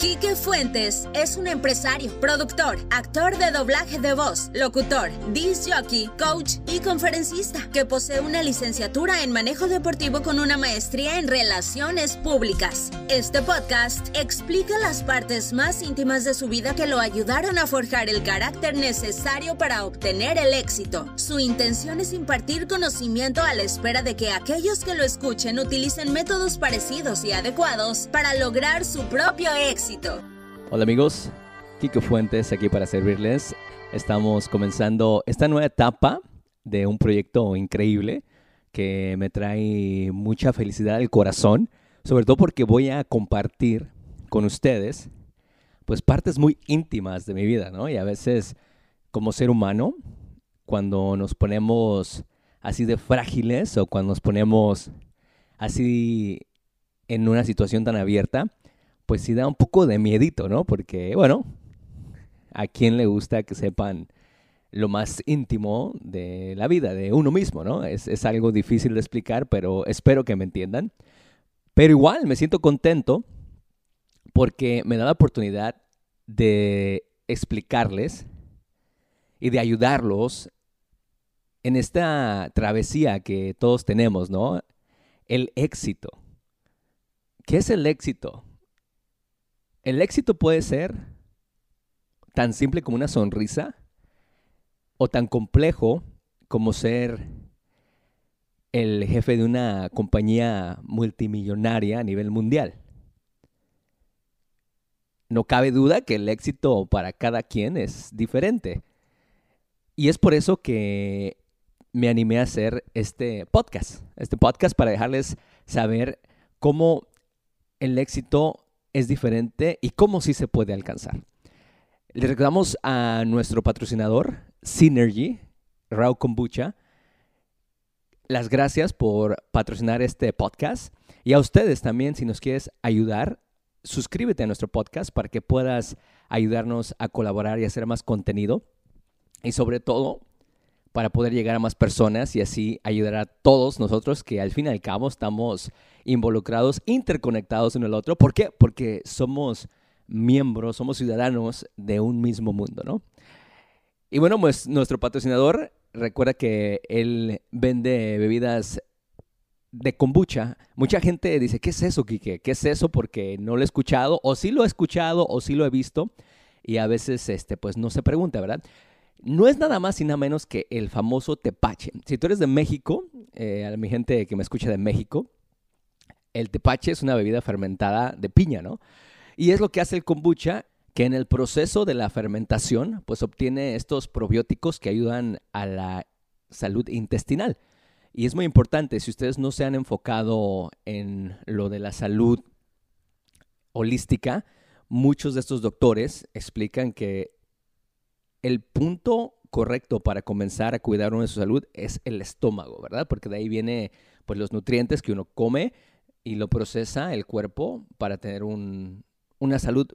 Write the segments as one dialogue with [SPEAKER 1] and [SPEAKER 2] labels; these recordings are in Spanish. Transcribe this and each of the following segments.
[SPEAKER 1] Quique Fuentes es un empresario, productor, actor de doblaje de voz, locutor, disc jockey, coach y conferencista que posee una licenciatura en manejo deportivo con una maestría en relaciones públicas. Este podcast explica las partes más íntimas de su vida que lo ayudaron a forjar el carácter necesario para obtener el éxito. Su intención es impartir conocimiento a la espera de que aquellos que lo escuchen utilicen métodos parecidos y adecuados para lograr su propio éxito.
[SPEAKER 2] Hola amigos, Kiko Fuentes aquí para servirles. Estamos comenzando esta nueva etapa de un proyecto increíble que me trae mucha felicidad al corazón, sobre todo porque voy a compartir con ustedes pues partes muy íntimas de mi vida, ¿no? Y a veces como ser humano, cuando nos ponemos así de frágiles o cuando nos ponemos así en una situación tan abierta, pues sí da un poco de miedito, ¿no? Porque, bueno, ¿a quién le gusta que sepan lo más íntimo de la vida, de uno mismo, ¿no? Es, algo difícil de explicar, pero espero que me entiendan. Pero igual me siento contento porque me da la oportunidad de explicarles y de ayudarlos en esta travesía que todos tenemos, ¿no? El éxito. ¿Qué es el éxito? El éxito puede ser tan simple como una sonrisa o tan complejo como ser el jefe de una compañía multimillonaria a nivel mundial. No cabe duda que el éxito para cada quien es diferente. Y es por eso que me animé a hacer este podcast. Este podcast para dejarles saber cómo el éxito es diferente y cómo sí se puede alcanzar. Le recordamos a nuestro patrocinador, Synergy, Rao Kombucha, las gracias por patrocinar este podcast. Y a ustedes también, si nos quieres ayudar, suscríbete a nuestro podcast para que puedas ayudarnos a colaborar y hacer más contenido. Y sobre todo para poder llegar a más personas y así ayudar a todos nosotros que al fin y al cabo estamos involucrados, interconectados en el otro. ¿Por qué? Porque somos miembros, somos ciudadanos de un mismo mundo, ¿no? Y bueno, pues nuestro patrocinador, recuerda que él vende bebidas de kombucha. Mucha gente dice, ¿qué es eso, Kike? ¿Qué es eso? Porque no lo he escuchado, o sí lo he escuchado, o sí lo he visto, y a veces, este, pues no se pregunta, ¿verdad? No es nada más y nada menos que el famoso tepache. Si tú eres de México, eh, a mi gente que me escucha de México, el tepache es una bebida fermentada de piña, ¿no? Y es lo que hace el kombucha, que en el proceso de la fermentación, pues obtiene estos probióticos que ayudan a la salud intestinal. Y es muy importante, si ustedes no se han enfocado en lo de la salud holística, muchos de estos doctores explican que el punto correcto para comenzar a cuidar uno de su salud es el estómago, ¿verdad? Porque de ahí viene pues los nutrientes que uno come y lo procesa el cuerpo para tener una salud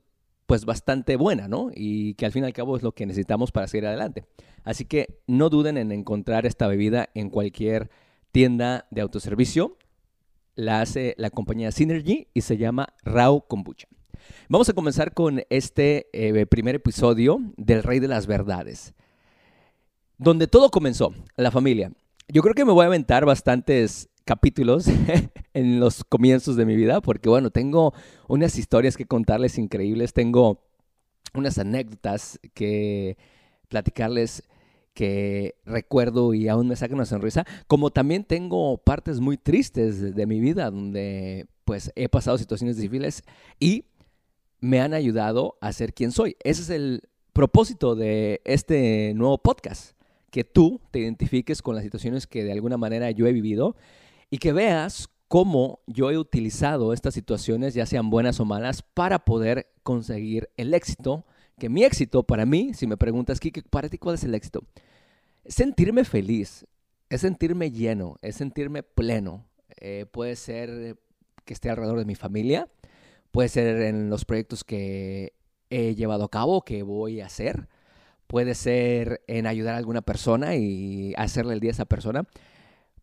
[SPEAKER 2] pues bastante buena, ¿no? Y que al fin y al cabo es lo que necesitamos para seguir adelante. Así que no duden en encontrar esta bebida en cualquier tienda de autoservicio. La hace la compañía Synergy y se llama Rao Kombucha. Vamos a comenzar con este eh, primer episodio del Rey de las Verdades, donde todo comenzó, la familia. Yo creo que me voy a aventar bastantes capítulos en los comienzos de mi vida, porque bueno, tengo unas historias que contarles increíbles, tengo unas anécdotas que platicarles que recuerdo y aún me saca una sonrisa, como también tengo partes muy tristes de, mi vida donde pues he pasado situaciones difíciles y me han ayudado a ser quien soy. Ese es el propósito de este nuevo podcast, que tú te identifiques con las situaciones que de alguna manera yo he vivido y que veas cómo yo he utilizado estas situaciones, ya sean buenas o malas, para poder conseguir el éxito. Que mi éxito para mí, si me preguntas, Kike, para ti, ¿cuál es el éxito? Sentirme feliz, es sentirme lleno, es sentirme pleno. Eh, puede ser que esté alrededor de mi familia, puede ser en los proyectos que he llevado a cabo, que voy a hacer, puede ser en ayudar a alguna persona y hacerle el día a esa persona.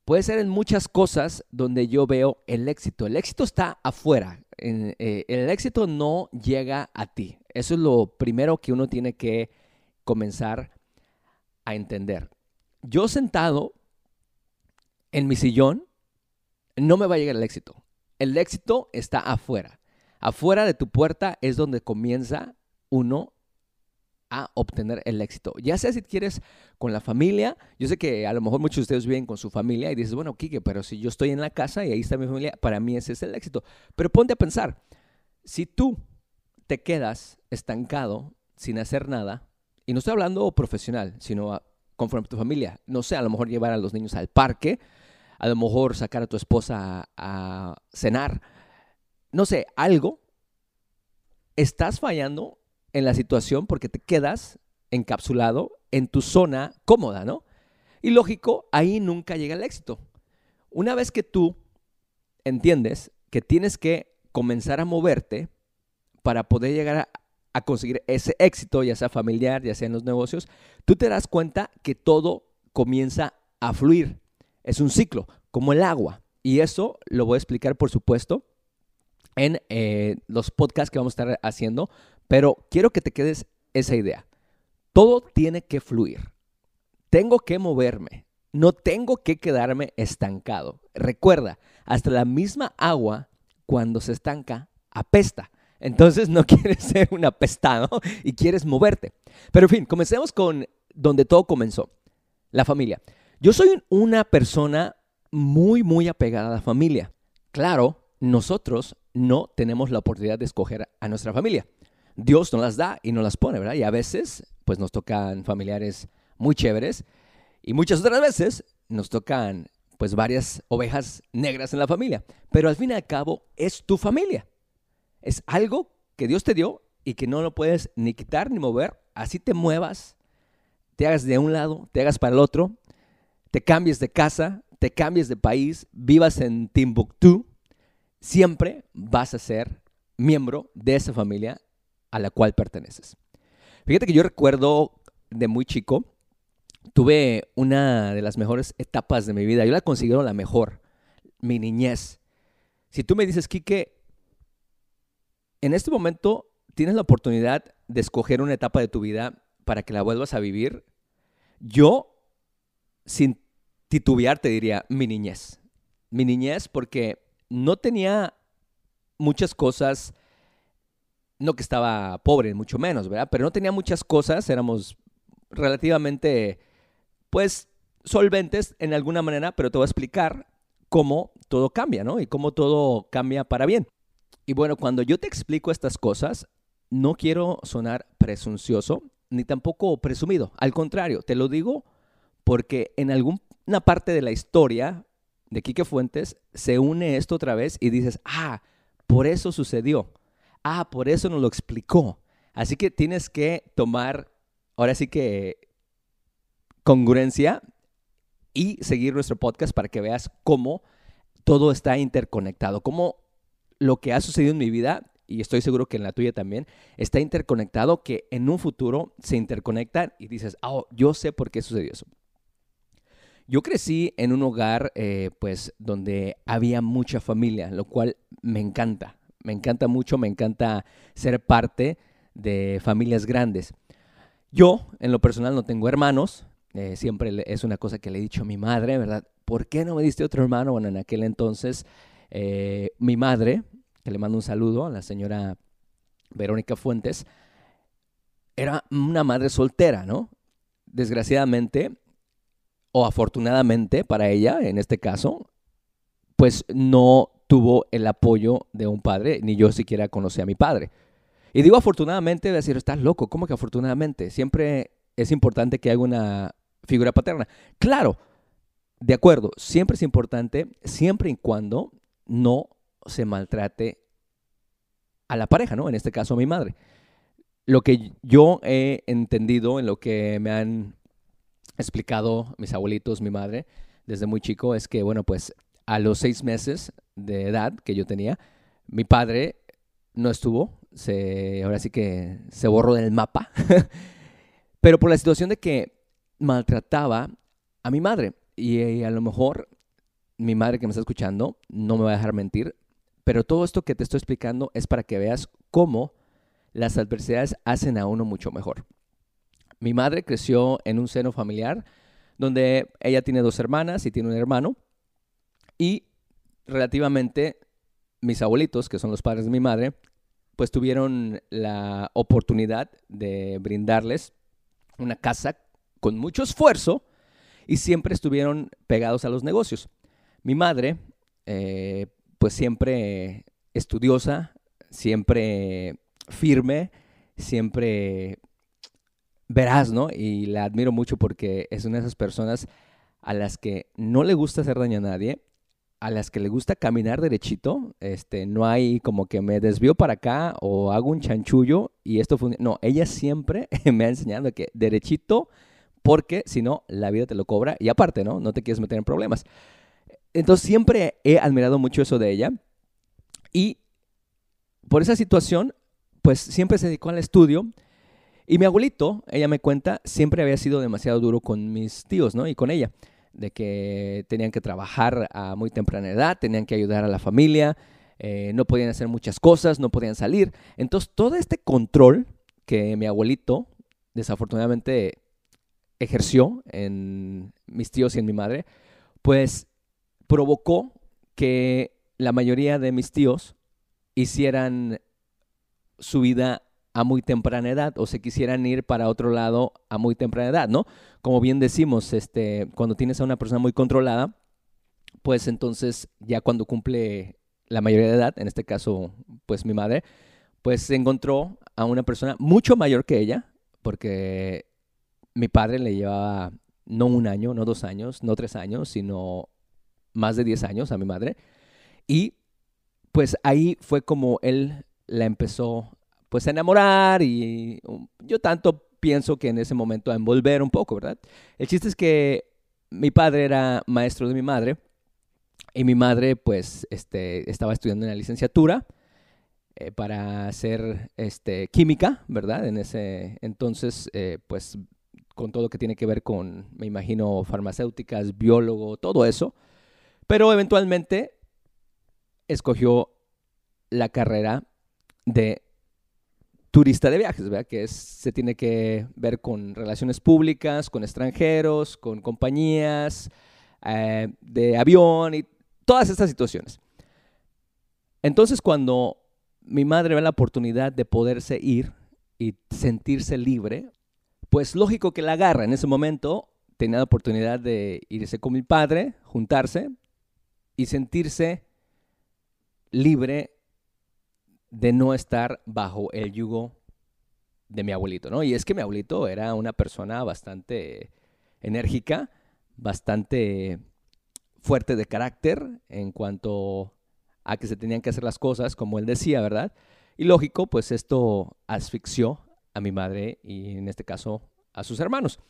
[SPEAKER 2] Puede ser en muchas cosas donde yo veo el éxito. El éxito está afuera. Eh, el éxito no llega a ti. Eso es lo primero que uno tiene que comenzar a entender. Yo sentado en mi sillón, no me va a llegar el éxito. El éxito está afuera. Afuera de tu puerta es donde comienza uno a obtener el éxito. Ya sea si quieres con la familia, yo sé que a lo mejor muchos de ustedes viven con su familia y dices, bueno, Kike, pero si yo estoy en la casa y ahí está mi familia, para mí ese es el éxito. Pero ponte a pensar, si tú te quedas estancado sin hacer nada, y no estoy hablando profesional, sino conforme a tu familia, no sé, a lo mejor llevar a los niños al parque, a lo mejor sacar a tu esposa a, a cenar, no sé, algo, estás fallando en la situación porque te quedas encapsulado en tu zona cómoda, ¿no? Y lógico, ahí nunca llega el éxito. Una vez que tú entiendes que tienes que comenzar a moverte para poder llegar a, conseguir ese éxito, ya sea familiar, ya sea en los negocios, tú te das cuenta que todo comienza a fluir. Es un ciclo, como el agua. Y eso lo voy a explicar, por supuesto, en eh, los podcasts que vamos a estar haciendo pero quiero que te quedes esa idea. Todo tiene que fluir. Tengo que moverme. No tengo que quedarme estancado. Recuerda, hasta la misma agua, cuando se estanca, apesta. Entonces no quieres ser un apestado y quieres moverte. Pero en fin, comencemos con donde todo comenzó, la familia. Yo soy una persona muy, muy apegada a la familia. Claro, nosotros no tenemos la oportunidad de escoger a nuestra familia. Dios nos las da y nos las pone, ¿verdad? Y a veces, pues nos tocan familiares muy chéveres y muchas otras veces nos tocan, pues, varias ovejas negras en la familia. Pero al fin y al cabo, es tu familia. Es algo que Dios te dio y que no lo puedes ni quitar ni mover. Así te muevas, te hagas de un lado, te hagas para el otro, te cambies de casa, te cambies de país, vivas en Timbuktu, siempre vas a ser miembro de esa familia a la cual perteneces. Fíjate que yo recuerdo de muy chico, tuve una de las mejores etapas de mi vida. Yo la considero la mejor, mi niñez. Si tú me dices, Quique, en este momento tienes la oportunidad de escoger una etapa de tu vida para que la vuelvas a vivir, yo, sin titubear, te diría mi niñez. Mi niñez porque no tenía muchas cosas no que estaba pobre, mucho menos, ¿verdad? Pero no tenía muchas cosas, éramos relativamente, pues, solventes en alguna manera, pero te voy a explicar cómo todo cambia, ¿no? Y cómo todo cambia para bien. Y bueno, cuando yo te explico estas cosas, no quiero sonar presuncioso ni tampoco presumido. Al contrario, te lo digo porque en alguna parte de la historia de Quique Fuentes se une esto otra vez y dices, ah, por eso sucedió. Ah, por eso nos lo explicó. Así que tienes que tomar, ahora sí que, congruencia y seguir nuestro podcast para que veas cómo todo está interconectado, cómo lo que ha sucedido en mi vida, y estoy seguro que en la tuya también, está interconectado, que en un futuro se interconectan y dices, oh, yo sé por qué sucedió eso. Yo crecí en un hogar, eh, pues, donde había mucha familia, lo cual me encanta me encanta mucho, me encanta ser parte de familias grandes. Yo, en lo personal, no tengo hermanos. Eh, siempre es una cosa que le he dicho a mi madre, ¿verdad? ¿Por qué no me diste otro hermano? Bueno, en aquel entonces, eh, mi madre, que le mando un saludo a la señora Verónica Fuentes, era una madre soltera, ¿no? Desgraciadamente, o afortunadamente para ella, en este caso, pues no tuvo el apoyo de un padre, ni yo siquiera conocí a mi padre. Y digo afortunadamente, decir, estás loco, ¿cómo que afortunadamente? Siempre es importante que haya una figura paterna. Claro, de acuerdo, siempre es importante, siempre y cuando no se maltrate a la pareja, ¿no? En este caso a mi madre. Lo que yo he entendido en lo que me han explicado mis abuelitos, mi madre, desde muy chico, es que, bueno, pues a los seis meses de edad que yo tenía, mi padre no estuvo, se, ahora sí que se borró del mapa, pero por la situación de que maltrataba a mi madre. Y, a lo mejor mi madre que me está escuchando no me va a dejar mentir, Pero todo esto que te estoy explicando es para que veas cómo las adversidades hacen a uno mucho mejor. Mi madre creció en un seno familiar donde ella tiene dos hermanas y tiene un hermano. Y relativamente mis abuelitos, que son los padres de mi madre, pues tuvieron la oportunidad de brindarles una casa con mucho esfuerzo y siempre estuvieron pegados a los negocios. Mi madre, eh, pues siempre estudiosa, siempre firme, siempre veraz, ¿no? Y la admiro mucho porque es una de esas personas a las que no le gusta hacer daño a nadie, a las que le gusta caminar derechito, este, no hay como que me desvío para acá o hago un chanchullo y esto funciona. No, ella siempre me ha enseñado que derechito, porque si no, la vida te lo cobra y aparte, ¿no? No te quieres meter en problemas. Entonces siempre he admirado mucho eso de ella y por esa situación, pues siempre se dedicó al estudio. Y mi abuelito, ella me cuenta, siempre había sido demasiado duro con mis tíos, ¿no? Y con ella de que tenían que trabajar a muy temprana edad, tenían que ayudar a la familia, eh, no podían hacer muchas cosas, no podían salir. Entonces, todo este control que mi abuelito desafortunadamente ejerció en mis tíos y en mi madre, pues provocó que la mayoría de mis tíos hicieran su vida a muy temprana edad o se quisieran ir para otro lado a muy temprana edad, ¿no? Como bien decimos, este, cuando tienes a una persona muy controlada, pues entonces ya cuando cumple la mayoría de edad, en este caso, pues mi madre, pues se encontró a una persona mucho mayor que ella, porque mi padre le llevaba no un año, no dos años, no tres años, sino más de diez años a mi madre. Y pues ahí fue como él la empezó pues enamorar y um, yo tanto pienso que en ese momento a envolver un poco, ¿verdad? El chiste es que mi padre era maestro de mi madre y mi madre pues este, estaba estudiando en la licenciatura eh, para hacer este, química, ¿verdad? En ese entonces eh, pues con todo lo que tiene que ver con, me imagino, farmacéuticas, biólogo, todo eso. Pero eventualmente escogió la carrera de turista de viajes, ¿verdad? Que se tiene que ver con relaciones públicas, con extranjeros, con compañías eh, de avión y todas estas situaciones. Entonces, cuando mi madre ve la oportunidad de poderse ir y sentirse libre, pues lógico que la agarra. En ese momento tenía la oportunidad de irse con mi padre, juntarse y sentirse libre de no estar bajo el yugo de mi abuelito, ¿no? Y es que mi abuelito era una persona bastante enérgica, bastante fuerte de carácter en cuanto a que se tenían que hacer las cosas como él decía, ¿verdad? Y lógico, pues esto asfixió a mi madre y en este caso a sus hermanos.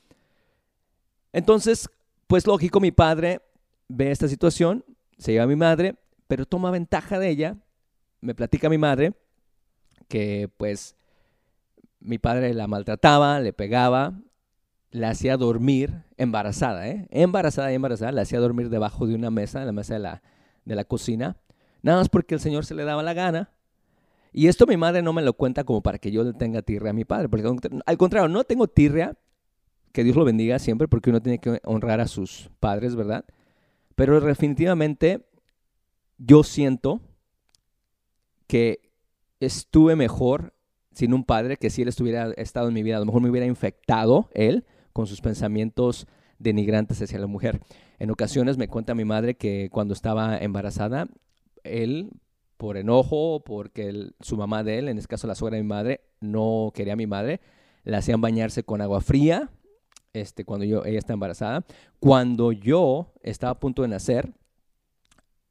[SPEAKER 2] Entonces, pues lógico, mi padre ve esta situación, se lleva a mi madre, pero toma ventaja de ella me platica mi madre que pues mi padre la maltrataba, le pegaba, la hacía dormir embarazada, ¿eh? Embarazada y embarazada, la hacía dormir debajo de una mesa, en la mesa de la, de la cocina, nada más porque el Señor se le daba la gana. Y esto mi madre no me lo cuenta como para que yo le tenga tirria a mi padre, porque al contrario, no tengo tirria, que Dios lo bendiga siempre, porque uno tiene que honrar a sus padres, ¿verdad? Pero definitivamente yo siento que estuve mejor sin un padre que si él estuviera estado en mi vida. A lo mejor me hubiera infectado él con sus pensamientos denigrantes hacia la mujer. En ocasiones me cuenta mi madre que cuando estaba embarazada, él, por enojo, porque su mamá de él, en este caso la suegra de mi madre, no quería a mi madre, la hacían bañarse con agua fría este, cuando yo, ella está embarazada. Cuando yo estaba a punto de nacer,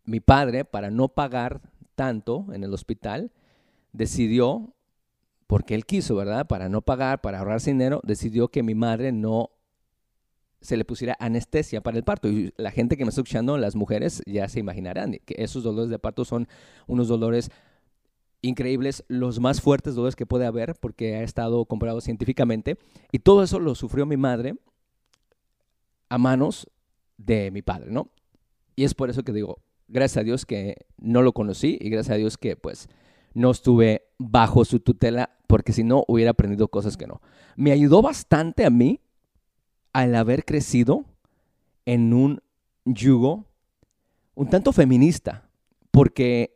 [SPEAKER 2] mi padre, para no pagar tanto en el hospital, decidió, porque él quiso, ¿verdad? Para no pagar, para ahorrarse dinero, decidió que mi madre no se le pusiera anestesia para el parto. Y la gente que me está escuchando, las mujeres, ya se imaginarán que esos dolores de parto son unos dolores increíbles, los más fuertes dolores que puede haber, porque ha estado comprobado científicamente. Y todo eso lo sufrió mi madre a manos de mi padre, ¿no? Y es por eso que digo, Gracias a Dios que no lo conocí y gracias a Dios que pues no estuve bajo su tutela porque si no hubiera aprendido cosas que no. Me ayudó bastante a mí al haber crecido en un yugo un tanto feminista, porque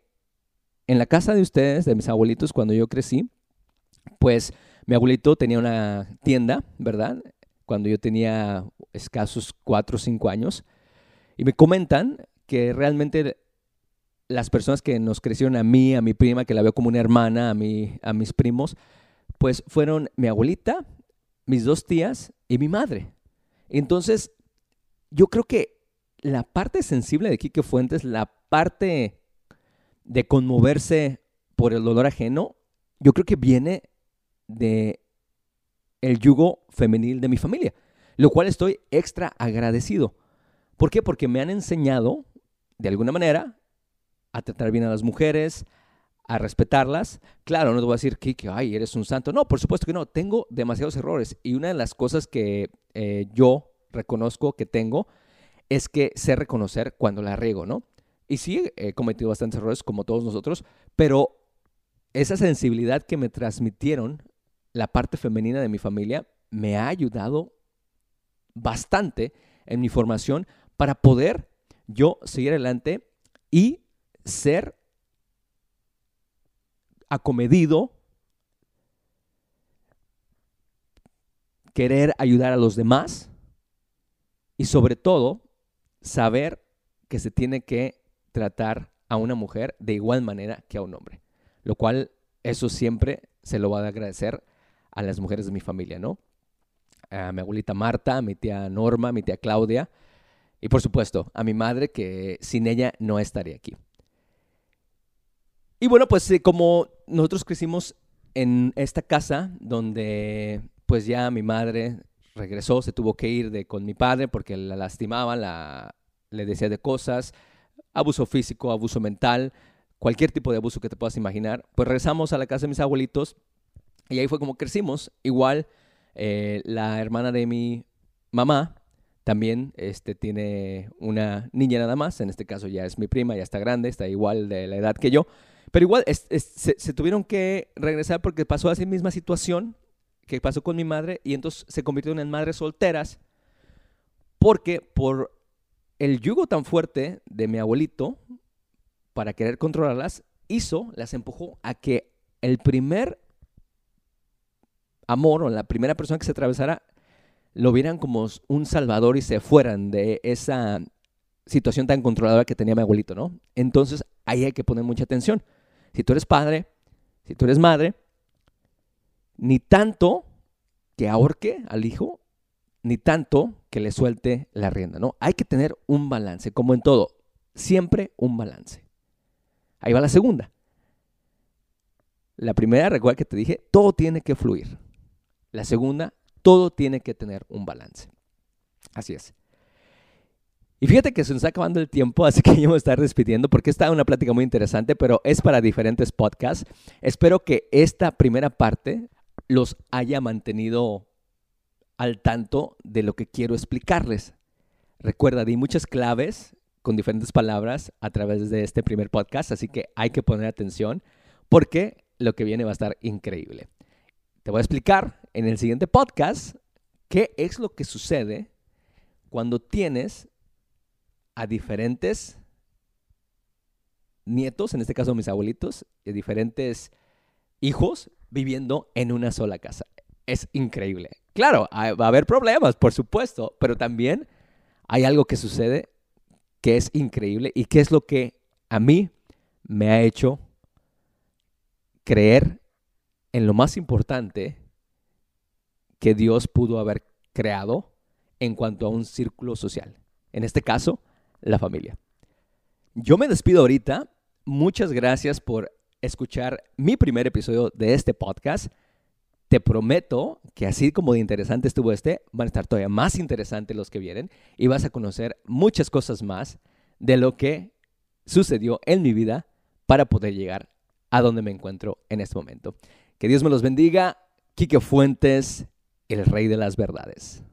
[SPEAKER 2] en la casa de ustedes, de mis abuelitos, cuando yo crecí, pues mi abuelito tenía una tienda, ¿verdad? Cuando yo tenía escasos cuatro o cinco años, y me comentan que realmente las personas que nos crecieron a mí, a mi prima, que la veo como una hermana, a, mí, a mis primos, pues fueron mi abuelita, mis dos tías y mi madre. Entonces, yo creo que la parte sensible de Quique Fuentes, la parte de conmoverse por el dolor ajeno, yo creo que viene de el yugo femenil de mi familia, lo cual estoy extra agradecido. ¿Por qué? Porque me han enseñado, de alguna manera, a tratar bien a las mujeres, a respetarlas. Claro, no te voy a decir que, ay, eres un santo. No, por supuesto que no. Tengo demasiados errores. Y una de las cosas que eh, yo reconozco que tengo es que sé reconocer cuando la riego, ¿no? Y sí, he cometido bastantes errores como todos nosotros, pero esa sensibilidad que me transmitieron la parte femenina de mi familia me ha ayudado bastante en mi formación para poder yo seguir adelante y ser acomedido, querer ayudar a los demás y sobre todo saber que se tiene que tratar a una mujer de igual manera que a un hombre, lo cual eso siempre se lo va a agradecer a las mujeres de mi familia, ¿no? A mi abuelita Marta, a mi tía Norma, a mi tía Claudia y por supuesto a mi madre que sin ella no estaría aquí. Y bueno, pues eh, como nosotros crecimos en esta casa donde pues ya mi madre regresó, se tuvo que ir de, con mi padre porque la lastimaba, la, le decía de cosas, abuso físico, abuso mental, cualquier tipo de abuso que te puedas imaginar. Pues regresamos a la casa de mis abuelitos y ahí fue como crecimos. Igual eh, la hermana de mi mamá también este, tiene una niña nada más, en este caso ya es mi prima, ya está grande, está igual de la edad que yo. Pero igual se, tuvieron que regresar porque pasó así misma situación que pasó con mi madre y entonces se convirtieron en madres solteras porque por el yugo tan fuerte de mi abuelito para querer controlarlas hizo, las empujó a que el primer amor o la primera persona que se atravesara lo vieran como un salvador y se fueran de esa situación tan controladora que tenía mi abuelito, ¿no? Entonces ahí hay que poner mucha atención. Si tú eres padre, si tú eres madre, ni tanto que ahorque al hijo, ni tanto que le suelte la rienda, ¿no? Hay que tener un balance, como en todo, siempre un balance. Ahí va la segunda. La primera, recuerda que te dije, todo tiene que fluir. La segunda, todo tiene que tener un balance. Así es. Y fíjate que se nos está acabando el tiempo, así que yo me a estar despidiendo porque está una plática muy interesante, pero es para diferentes podcasts. Espero que esta primera parte los haya mantenido al tanto de lo que quiero explicarles. Recuerda, di muchas claves con diferentes palabras a través de este primer podcast, así que hay que poner atención porque lo que viene va a estar increíble. Te voy a explicar en el siguiente podcast qué es lo que sucede cuando tienes a diferentes nietos, en este caso mis abuelitos, y diferentes hijos viviendo en una sola casa. Es increíble. Claro, va a haber problemas, por supuesto, pero también hay algo que sucede que es increíble y que es lo que a mí me ha hecho creer en lo más importante que Dios pudo haber creado en cuanto a un círculo social. En este caso, la familia. Yo me despido ahorita. Muchas gracias por escuchar mi primer episodio de este podcast. Te prometo que así como de interesante estuvo este, van a estar todavía más interesantes los que vienen y vas a conocer muchas cosas más de lo que sucedió en mi vida para poder llegar a donde me encuentro en este momento. Que Dios me los bendiga. Quique Fuentes, el rey de las verdades.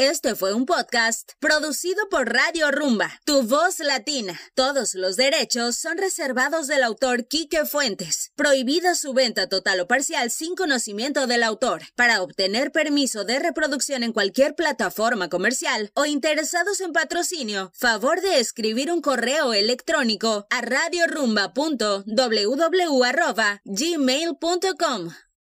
[SPEAKER 1] Este fue un podcast producido por Radio Rumba, Tu Voz Latina. Todos los derechos son reservados del autor Quique Fuentes. Prohibida su venta total o parcial sin conocimiento del autor. Para obtener permiso de reproducción en cualquier plataforma comercial o interesados en patrocinio, favor de escribir un correo electrónico a radiorumba.www.gmail.com.